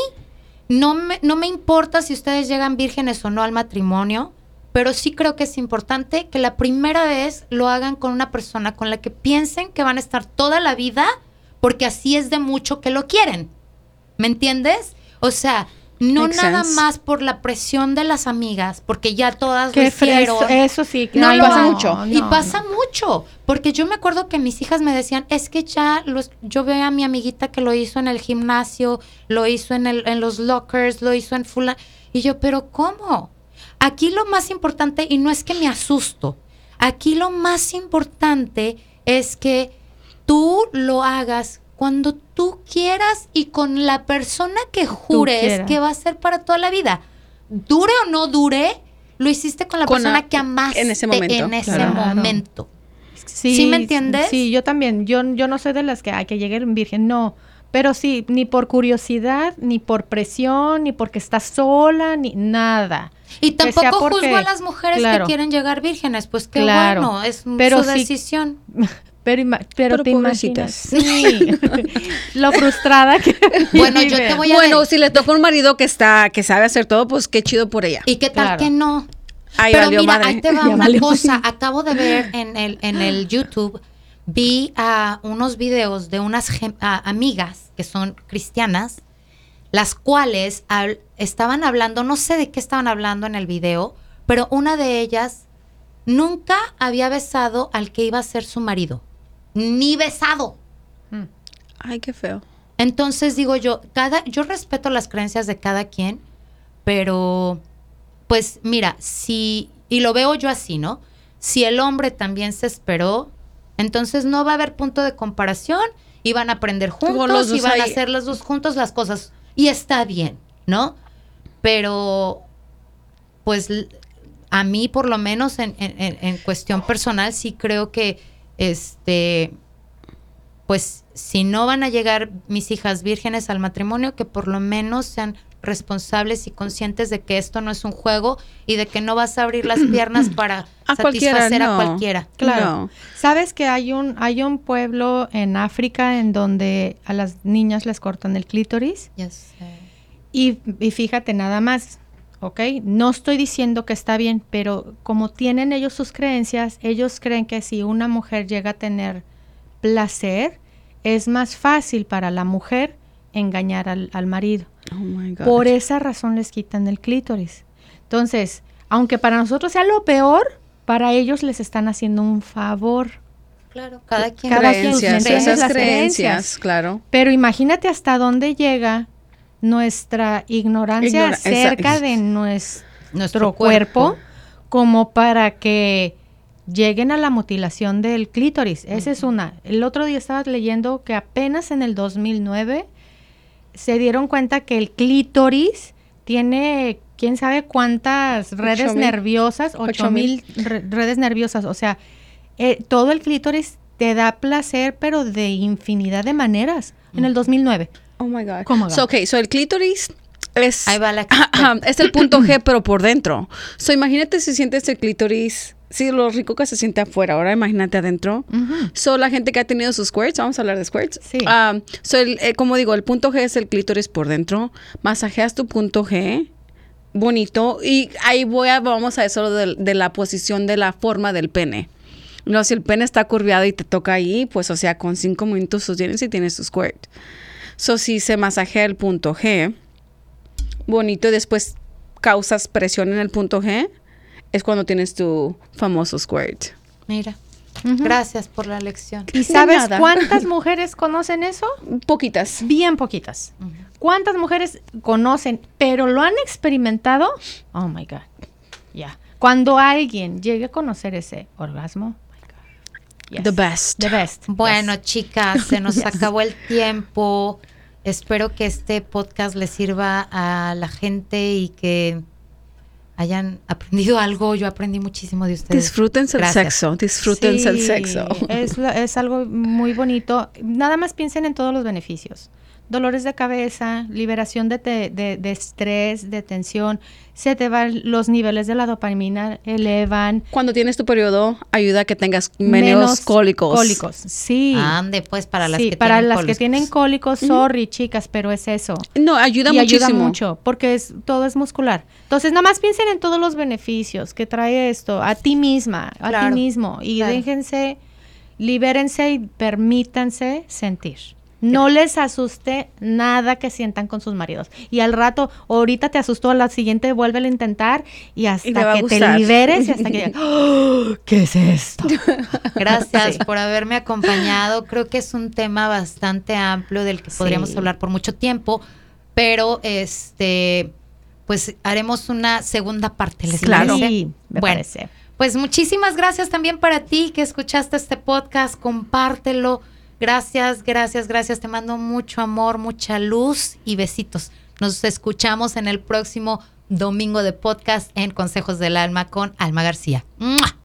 no me, no me importa si ustedes llegan vírgenes o no al matrimonio, pero sí creo que es importante que la primera vez lo hagan con una persona con la que piensen que van a estar toda la vida, porque así es de mucho que lo quieren. ¿Me entiendes? O sea, no Makes nada sense. más por la presión de las amigas, porque ya todas lo Qué eso sí. No ay, lo pasa mucho. y no, pasa no. mucho. Porque yo me acuerdo que mis hijas me decían, es que ya los, yo veo a mi amiguita que lo hizo en el gimnasio, lo hizo en, el, en los lockers, lo hizo en fulano. Y yo, pero ¿cómo? Aquí lo más importante, y no es que me asusto, aquí lo más importante es que tú lo hagas cuando tú quieras y con la persona que jures que va a ser para toda la vida. Dure o no dure, lo hiciste con la Con persona que amaste en ese momento, en ese claro. momento. Sí, ¿Sí me entiendes? Sí, yo también. Yo, yo no soy de las que hay que llegar virgen, no. Pero sí, ni por curiosidad, ni por presión, ni porque estás sola, ni nada. Y tampoco porque- juzgo a las mujeres claro. que quieren llegar vírgenes, pues qué Claro. bueno, es Pero su decisión. Pero, ima- pero, Pero te imaginas. Sí. Lo frustrada que Bueno, yo te voy a Bueno, ver- si le toca un marido que está, que sabe hacer todo, pues qué chido por ella. ¿Y qué tal Claro. que no? Ay, Pero valió mira, madre. ahí te va Ya una valió. cosa. Acabo de ver en el, en el YouTube, vi a unos videos de unas amigas que son cristianas, las cuales estaban hablando, no sé de qué estaban hablando en el video, pero una de ellas nunca había besado al que iba a ser su marido. Ni besado. Ay, qué feo. Entonces digo yo, cada, yo respeto las creencias de cada quien, pero pues mira, si, y lo veo yo así, ¿no? Si el hombre también se esperó, entonces no va a haber punto de comparación y van a aprender juntos los y van a hacer los dos juntos las cosas. Y está bien, ¿no? Pero, pues a mí por lo menos en, en- en- en cuestión personal sí creo que este pues si no van a llegar mis hijas vírgenes al matrimonio, que por lo menos sean responsables y conscientes de que esto no es un juego y de que no vas a abrir las piernas para A cualquiera, satisfacer a cualquiera. Claro. No. ¿Sabes que hay un, hay un pueblo en África en donde a las niñas les cortan el clítoris? Y, y fíjate nada más, ¿ok? No estoy diciendo que está bien, pero como tienen ellos sus creencias, ellos creen que si una mujer llega a tener placer, es más fácil para la mujer engañar al, al marido. Oh my God. Por esa razón les quitan el clítoris. Entonces, aunque para nosotros sea lo peor, para ellos les están haciendo un favor. Claro, cada quien. cada creencias, esas creencias. claro. Pero imagínate hasta dónde llega nuestra ignorancia Ignora- acerca de nues- Nuestro cuerpo. cuerpo, como para que lleguen a la mutilación del clítoris. Esa es una. El otro día estaba leyendo que apenas en el 2009 se dieron cuenta que el clítoris tiene quién sabe cuántas redes nerviosas, Ocho ocho mil re- redes nerviosas. O sea, eh, todo el clítoris te da placer, pero de infinidad de maneras. En el 2009. Oh my God. ¿Cómo? So, ok, so el clítoris es. Ahí va la es el punto G, pero por dentro. So, imagínate si sientes el clítoris. Sí, lo rico que se siente afuera. Ahora imagínate adentro. Ujú. So, la gente que ha tenido sus squirts, vamos a hablar de squirts. Sí. Um, so, el- eh, como digo, el punto G es el clítoris por dentro. Masajeas tu punto G bonito. Y ahí voy a, vamos a eso de, de la posición de la forma del pene. No, si el pene está curviado y te toca ahí, pues o sea, con cinco minutos tienes y tienes tu squirt. So, si se masajea el punto G, bonito, y después causas presión en el punto G, es cuando tienes tu famoso squirt. Mira. Gracias por la lección. ¿Y sabes cuántas mujeres conocen eso? Poquitas. Bien poquitas. ¿Cuántas mujeres conocen, pero lo han experimentado? Oh my God. Ya. Cuando alguien llegue a conocer ese orgasmo, The best. The best. Bueno, chicas, se nos acabó el tiempo. Espero que este podcast le sirva a la gente y que hayan aprendido algo. Yo aprendí muchísimo de ustedes. Disfrútense el sexo, disfrútense el sexo. Es, es algo muy bonito. Nada más piensen en todos los beneficios dolores de cabeza, liberación de, de, estrés, de tensión, se te van los niveles de la dopamina, elevan. Cuando tienes tu periodo, ayuda a que tengas menos, cólicos. Cólicos, sí. Ande, pues para las que para tienen las que tienen cólicos, sorry, chicas, pero es eso. No, ayuda y muchísimo. ayuda mucho, porque es, todo es muscular. Entonces, nada más piensen en todos los beneficios que trae esto, a ti misma, a ti mismo, y déjense, libérense y permítanse sentir. No les asuste nada que sientan con sus maridos. Y al rato, ahorita te asustó, a la siguiente vuelve a intentar y hasta que te liberes y hasta que ¡Oh! ¿qué es esto? Gracias por haberme acompañado. Creo que es un tema bastante amplio del que podríamos hablar por mucho tiempo, pero este pues haremos una segunda parte, ¿les claro. Sí, me bueno, parece. Pues muchísimas gracias también para ti que escuchaste este podcast, compártelo Gracias, gracias, gracias. Te mando mucho amor, mucha luz y besitos. Nos escuchamos en el próximo domingo de podcast en Consejos del Alma con Alma García.